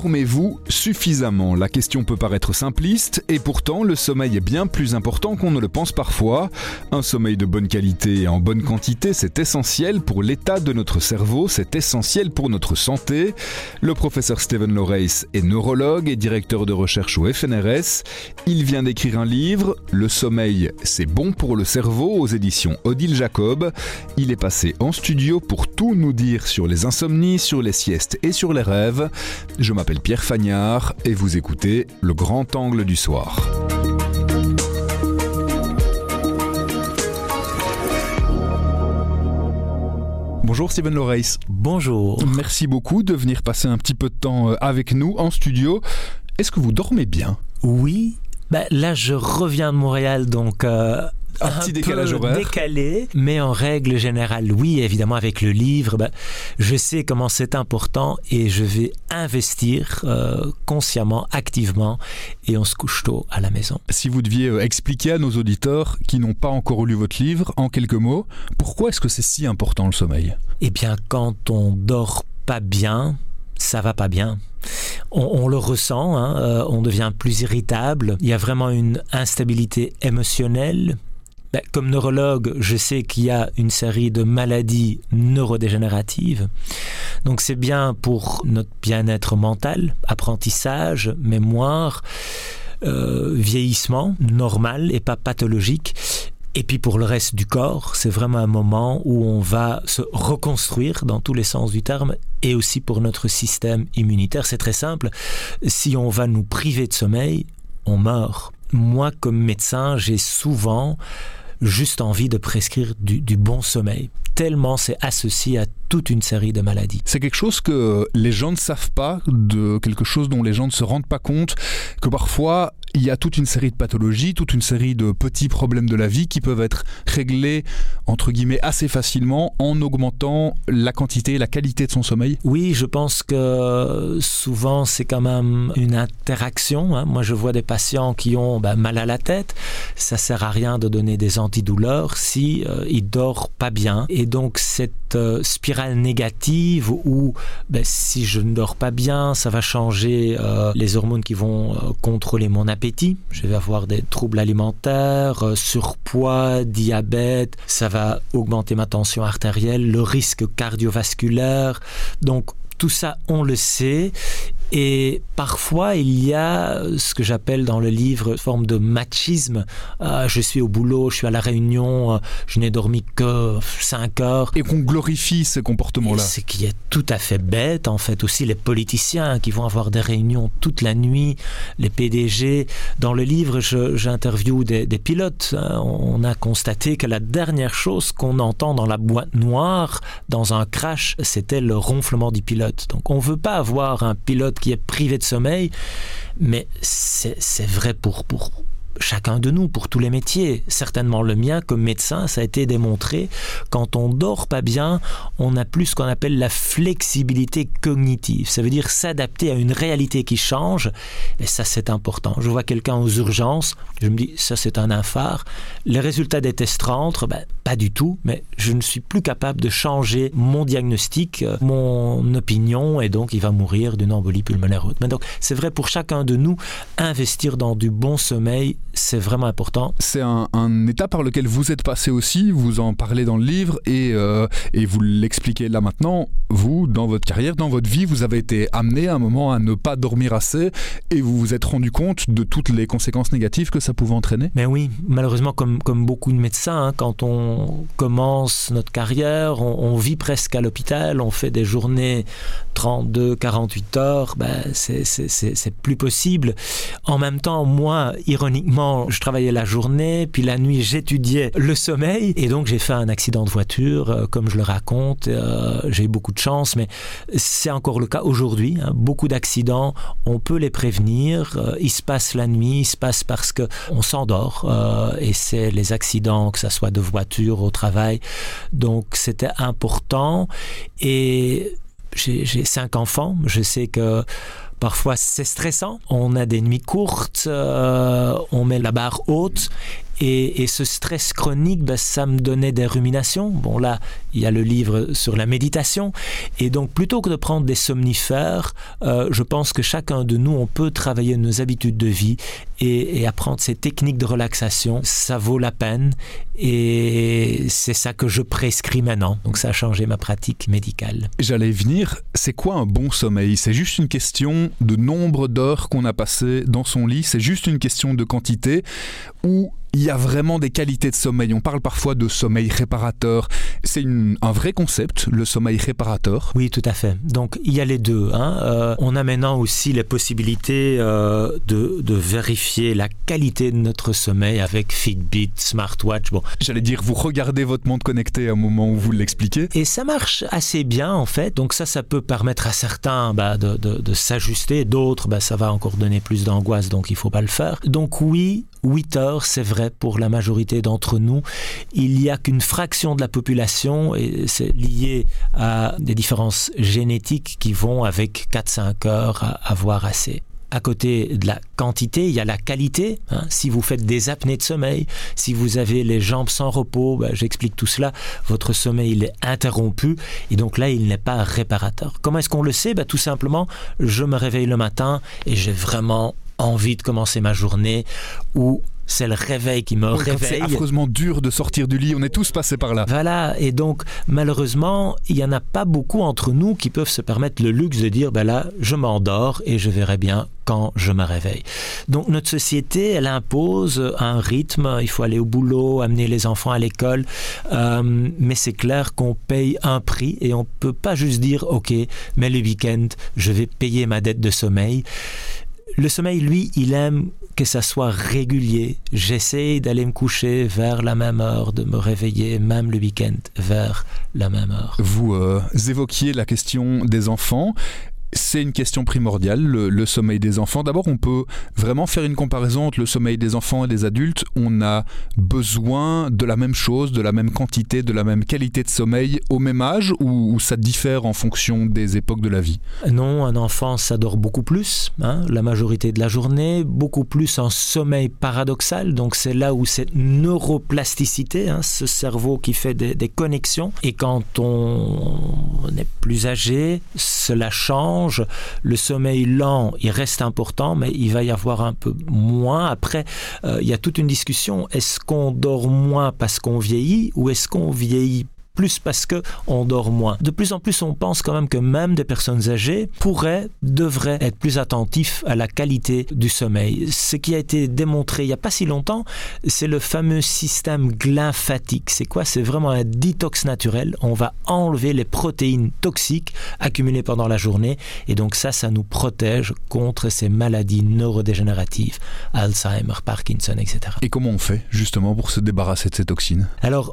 Dormez-vous suffisamment La question peut paraître simpliste et pourtant le sommeil est bien plus important qu'on ne le pense parfois. Un sommeil de bonne qualité et en bonne quantité, c'est essentiel pour l'état de notre cerveau, c'est essentiel pour notre santé. Le professeur Stephen Loreis est neurologue et directeur de recherche au FNRS. Il vient d'écrire un livre, Le sommeil, c'est bon pour le cerveau aux éditions Odile Jacob. Il est passé en studio pour tout nous dire sur les insomnies, sur les siestes et sur les rêves. Je m'appelle Pierre Fagnard et vous écoutez Le Grand Angle du Soir. Bonjour Steven Loreis. Bonjour. Merci beaucoup de venir passer un petit peu de temps euh, avec nous en studio. Est-ce que vous dormez bien? Oui. Ben, là, je reviens de Montréal, donc euh, un, petit décalage horaire. décalé, mais en règle générale, oui, évidemment, avec le livre, ben, je sais comment c'est important et je vais investir euh, consciemment, activement, et on se couche tôt à la maison. Si vous deviez euh, expliquer à nos auditeurs qui n'ont pas encore lu votre livre, en quelques mots, pourquoi est-ce que c'est si important le sommeil? Eh bien, quand on dort pas bien, ça va pas bien. On, on le ressent, hein, euh, on devient plus irritable, il y a vraiment une instabilité émotionnelle, ben, comme neurologue, je sais qu'il y a une série de maladies neurodégénératives. Donc c'est bien pour notre bien-être mental, apprentissage, mémoire, euh, vieillissement normal et pas pathologique. Et puis pour le reste du corps, c'est vraiment un moment où on va se reconstruire dans tous les sens du terme et aussi pour notre système immunitaire. C'est très simple. Si on va nous priver de sommeil, on meurt. Moi, comme médecin, j'ai souvent juste envie de prescrire du, bon sommeil, tellement c'est associé à toute une série de maladies. C'est quelque chose que les gens ne savent pas, de quelque chose dont les gens ne se rendent pas compte, que parfois il y a toute une série de pathologies, toute une série de petits problèmes de la vie qui peuvent être réglés, entre guillemets, assez facilement en augmentant la quantité et la qualité de son sommeil Oui, je pense que souvent c'est quand même une interaction. Hein. Moi, je vois des patients qui ont ben, mal à la tête. Ça sert à rien de donner des antidouleurs si euh, ils dorment pas bien. Et donc, cette euh, spirale négative où ben, si je ne dors pas bien, ça va changer euh, les hormones qui vont euh, contrôler mon appétit. Je vais avoir des troubles alimentaires, euh, surpoids, diabète. Ça va augmenter ma tension artérielle, le risque cardiovasculaire. Donc, tout ça, on le sait. Et parfois, il y a ce que j'appelle dans le livre forme de machisme. Euh, je suis au boulot, je suis à la réunion, euh, je n'ai dormi que 5 heures. Et qu'on glorifie ce comportement-là. Ce qui est tout à fait bête, en fait, aussi les politiciens qui vont avoir des réunions toute la nuit, les PDG. Dans le livre, j'interviewe des, des pilotes. On a constaté que la dernière chose qu'on entend dans la boîte noire, dans un crash, c'était le ronflement du pilote. Donc on ne veut pas avoir un pilote qui est privé de sommeil, mais c'est vrai pour, pour, chacun de nous, pour tous les métiers. Certainement le mien, comme médecin, ça a été démontré. Quand on dort pas bien, on a plus ce qu'on appelle la flexibilité cognitive. Ça veut dire s'adapter à une réalité qui change. Et ça, c'est important. Je vois quelqu'un aux urgences, je me dis, ça, c'est un infart. Les résultats des tests rentrent, ben, pas du tout, mais je ne suis plus capable de changer mon diagnostic, euh, mon opinion, et donc il va mourir d'une embolie pulmonaire haute. Mais donc, c'est vrai pour chacun de nous, investir dans du bon sommeil, c'est vraiment important. C'est un, un, état par lequel vous êtes passé aussi, vous en parlez dans le livre et, euh, et vous l'expliquez là maintenant. Vous, dans votre carrière, dans votre vie, vous avez été amené à un moment à ne pas dormir assez et vous vous êtes rendu compte de toutes les conséquences négatives que ça pouvait entraîner Mais oui, malheureusement, comme, comme beaucoup de médecins, hein, quand on commence notre carrière, on, on vit presque à l'hôpital, on fait des journées 32, 48 heures, ben, c'est plus possible. En même temps, moi, ironiquement, je travaillais la journée, puis la nuit, j'étudiais le sommeil, et donc j'ai fait un accident de voiture, euh, comme je le raconte. Euh, j'ai eu beaucoup de chance, mais c'est encore le cas aujourd'hui. Hein, beaucoup d'accidents, on peut les prévenir. Euh, ils se passent la nuit, ils se passent parce que on s'endort, euh, et c'est les accidents, que ça soit de voiture au travail. Donc c'était important, et j'ai cinq enfants. Je sais que parfois c'est stressant. On a des nuits courtes, euh, on met la barre haute Et, ce stress chronique, ben, ça me donnait des ruminations. Bon, là, il y a le livre sur la méditation. Et donc, plutôt que de prendre des somnifères, euh, je pense que chacun de nous, on peut travailler nos habitudes de vie et, apprendre ces techniques de relaxation. Ça vaut la peine. Et c'est ça que je prescris maintenant. Donc, ça a changé ma pratique médicale. J'allais venir. C'est quoi un bon sommeil? C'est juste une question de nombre d'heures qu'on a passé dans son lit? C'est juste une question de quantité? Ou il y a vraiment des qualités de sommeil. On parle parfois de sommeil réparateur. C'est un vrai concept, le sommeil réparateur. Oui, tout à fait. Donc il y a les deux. Hein. Euh, on a maintenant aussi les possibilités euh, de, vérifier la qualité de notre sommeil avec Fitbit, smartwatch. Bon. J'allais dire, vous regardez votre montre connectée à un moment où vous l'expliquez. Et ça marche assez bien en fait. Donc ça, ça peut permettre à certains bah, de, s'ajuster. D'autres, bah, ça va encore donner plus d'angoisse, donc il ne faut pas le faire. Donc oui, 8 heures, c'est vrai pour la majorité d'entre nous. Il n'y a qu'une fraction de la population, et c'est lié à des différences génétiques qui vont avec 4-5 heures à avoir assez à côté de la quantité, il y a la qualité. Hein. Si vous faites des apnées de sommeil, si vous avez les jambes sans repos, ben, j'explique tout cela, votre sommeil il est interrompu et donc là, il n'est pas réparateur. Comment est-ce qu'on le sait? Ben, Tout simplement, je me réveille le matin et j'ai vraiment envie de commencer ma journée ou c'est le réveil qui me réveille. C'est affreusement dur de sortir du lit, on est tous passés par là. Voilà, et donc malheureusement, il n'y en a pas beaucoup entre nous qui peuvent se permettre le luxe de dire, ben là, je m'endors et je verrai bien quand je me réveille. Donc notre société, elle impose un rythme, il faut aller au boulot, amener les enfants à l'école, euh, mais c'est clair qu'on paye un prix et on ne peut pas juste dire, ok, mais le week-end, je vais payer ma dette de sommeil. Le sommeil, lui, il aime que ça soit régulier. J'essaie d'aller me coucher vers la même heure, de me réveiller même le week-end vers la même heure. Vous euh, évoquiez la question des enfants c'est une question primordiale, le, sommeil des enfants. D'abord, on peut vraiment faire une comparaison entre le sommeil des enfants et des adultes. On a besoin de la même chose, de la même quantité, de la même qualité de sommeil au même âge ou, ça diffère en fonction des époques de la vie? Non, un enfant, ça dort beaucoup plus, hein, la majorité de la journée, beaucoup plus en sommeil paradoxal. Donc c'est là où cette neuroplasticité, hein, ce cerveau qui fait des, des connexions. Et quand on est plus âgé, cela change le sommeil lent, il reste important, mais il va y avoir un peu moins. Après, euh, il y a toute une discussion. Est-ce qu'on dort moins parce qu'on vieillit ou est-ce qu'on vieillit plus parce que on dort moins. De plus en plus, on pense quand même que même des personnes âgées pourraient, devraient être plus attentifs à la qualité du sommeil. Ce qui a été démontré il n'y a pas si longtemps, c'est le fameux système glymphatique. C'est quoi? C'est vraiment un détox naturel. On va enlever les protéines toxiques accumulées pendant la journée et donc ça, ça nous protège contre ces maladies neurodégénératives, Alzheimer, Parkinson, etc. Et comment on fait justement pour se débarrasser de ces toxines? Alors,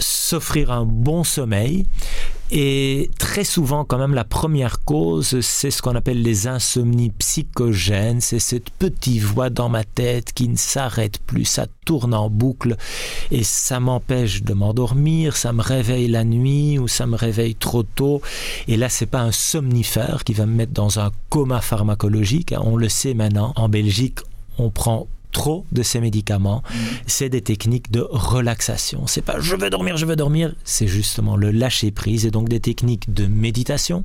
s'offrir un bon sommeil. Et très souvent, quand même, la première cause, c'est ce qu'on appelle les insomnies psychogènes. C'est cette petite voix dans ma tête qui ne s'arrête plus, ça tourne en boucle et ça m'empêche de m'endormir, ça me réveille la nuit ou ça me réveille trop tôt. Et là, c'est pas un somnifère qui va me mettre dans un coma pharmacologique. On le sait maintenant, en Belgique, on prend trop de ces médicaments, mm. c'est des techniques de relaxation. C'est pas je veux dormir, je veux dormir, c'est justement le lâcher prise et donc des techniques de méditation,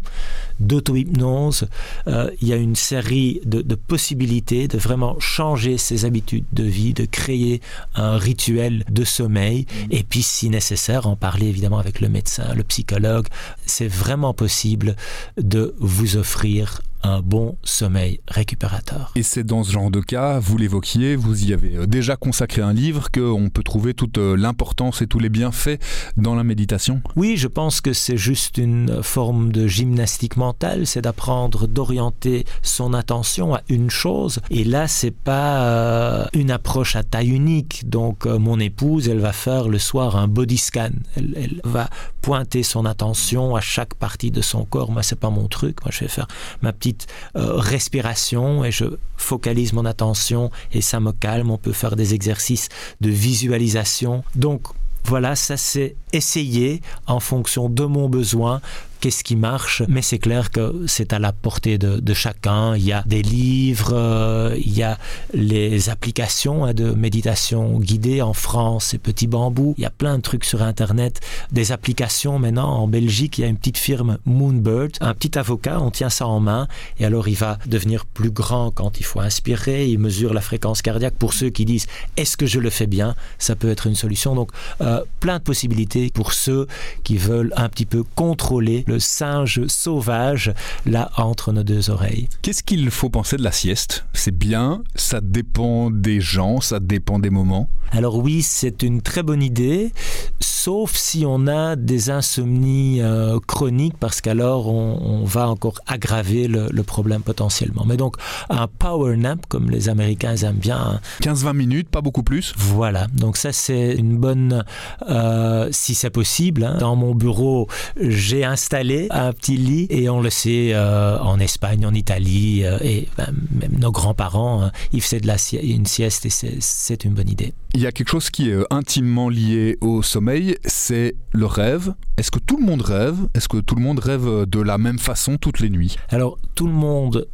d'auto-hypnose. Euh, il y a une série de, possibilités de vraiment changer ses habitudes de vie, de créer un rituel de sommeil mm. et puis si nécessaire en parler évidemment avec le médecin, le psychologue. C'est vraiment possible de vous offrir un bon sommeil récupérateur. Et c'est dans ce genre de cas, vous l'évoquiez, vous y avez euh, déjà consacré un livre, qu'on peut trouver toute euh, l'importance et tous les bienfaits dans la méditation? Oui, je pense que c'est juste une forme de gymnastique mentale, c'est d'apprendre d'orienter son attention à une chose. Et là, c'est pas euh, une approche à taille unique. Donc, mon épouse, elle va faire le soir un body scan. Elle, elle va pointer son attention à chaque partie de son corps. Moi, c'est pas mon truc. Moi, je vais faire ma petite euh, respiration et je focalise mon attention et ça me calme. On peut faire des exercices de visualisation. Donc voilà, ça c'est essayer en fonction de mon besoin qu'est-ce qui marche, mais c'est clair que c'est à la portée de, chacun. Il y a des livres, euh, il y a les applications hein, de méditation guidée en France, et Petit Bambou. Il y a plein de trucs sur Internet, des applications maintenant. En Belgique, il y a une petite firme Moonbird, un petit avocat, on tient ça en main, et alors il va devenir plus grand quand il faut inspirer, il mesure la fréquence cardiaque. Pour ceux qui disent, est-ce que je le fais bien, ça peut être une solution. Donc, euh, plein de possibilités pour ceux qui veulent un petit peu contrôler le singe sauvage là entre nos deux oreilles. Qu'est-ce qu'il faut penser de la sieste? C'est bien, ça dépend des gens, ça dépend des moments? Alors oui, c'est une très bonne idée, sauf si on a des insomnies euh, chroniques, parce qu'alors on, va encore aggraver le, problème potentiellement. Mais donc un power nap, comme les Américains aiment bien. 15-20 minutes, pas beaucoup plus Voilà, donc ça c'est une bonne, euh, si c'est possible. Hein. Dans mon bureau, j'ai installé un petit lit et on le sait euh, en Espagne, en Italie et ben, même nos grands-parents, hein, ils faisaient de la une sieste et c'est une bonne idée. Il y a quelque chose qui est intimement lié au sommeil, c'est le rêve. Est-ce que tout le monde rêve? Est-ce que tout le monde rêve de la même façon toutes les nuits? Alors, tout le monde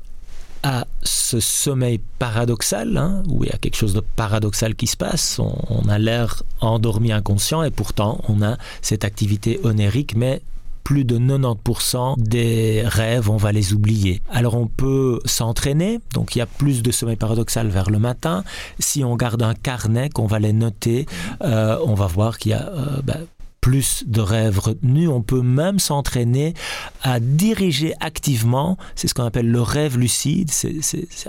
a ce sommeil paradoxal, hein, où il y a quelque chose de paradoxal qui se passe. On a l'air endormi inconscient et pourtant on a cette activité onérique, mais plus de 90% des rêves, on va les oublier. Alors on peut s'entraîner, donc il y a plus de sommeil paradoxal vers le matin. Si on garde un carnet, qu'on va les noter, euh, on va voir qu'il y a euh, ben, plus de rêves retenus. On peut même s'entraîner à diriger activement, c'est ce qu'on appelle le rêve lucide, c'est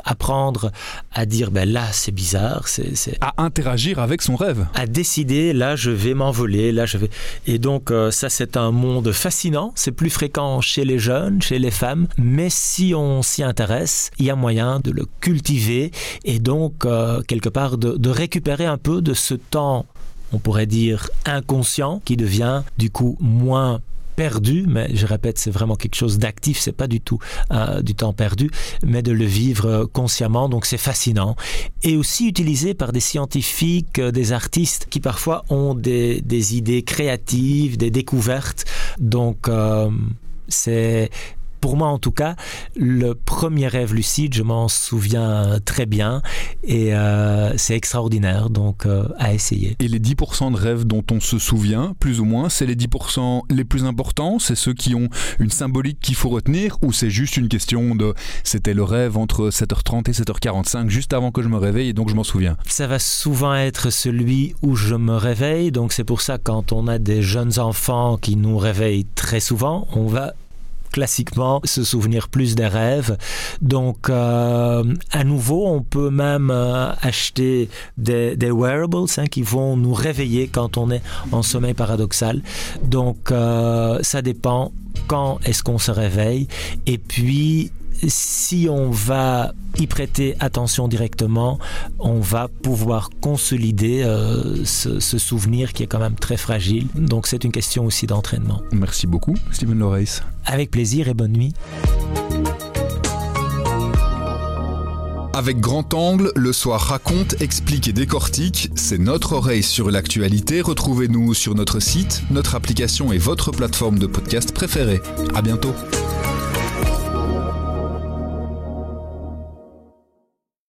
apprendre à dire ben là c'est bizarre, c'est à interagir avec son rêve, à décider là je vais m'envoler, là je vais. Et donc euh, ça c'est un monde fascinant, c'est plus fréquent chez les jeunes, chez les femmes, mais si on s'y intéresse, il y a moyen de le cultiver et donc euh, quelque part de récupérer un peu de ce temps on pourrait dire inconscient, qui devient du coup moins perdu, mais je répète, c'est vraiment quelque chose d'actif, c'est pas du tout euh, du temps perdu, mais de le vivre consciemment, donc c'est fascinant. Et aussi utilisé par des scientifiques, euh, des artistes qui parfois ont des, idées créatives, des découvertes, donc euh, c'est pour moi en tout cas, le premier rêve lucide, je m'en souviens très bien. Et euh, c'est extraordinaire, donc euh, à essayer. Et les 10% de rêves dont on se souvient, plus ou moins, c'est les 10% les plus importants, c'est ceux qui ont une symbolique qu'il faut retenir? Ou c'est juste une question de c'était le rêve entre 7h30 et 7h45 juste avant que je me réveille et donc je m'en souviens? Ça va souvent être celui où je me réveille, donc c'est pour ça quand on a des jeunes enfants qui nous réveillent très souvent, on va classiquement se souvenir plus des rêves. Donc, euh, à nouveau, on peut même euh, acheter des, wearables hein, qui vont nous réveiller quand on est en sommeil paradoxal. Donc, euh, ça dépend quand est-ce qu'on se réveille. Et puis, si on va y prêter attention directement, on va pouvoir consolider euh, ce, souvenir qui est quand même très fragile. Donc c'est une question aussi d'entraînement. Merci beaucoup, Stephen Loreis. Avec plaisir et bonne nuit. Avec grand angle, le soir raconte, explique et décortique. C'est notre oreille sur l'actualité. Retrouvez-nous sur notre site, notre application et votre plateforme de podcast préférée. À bientôt.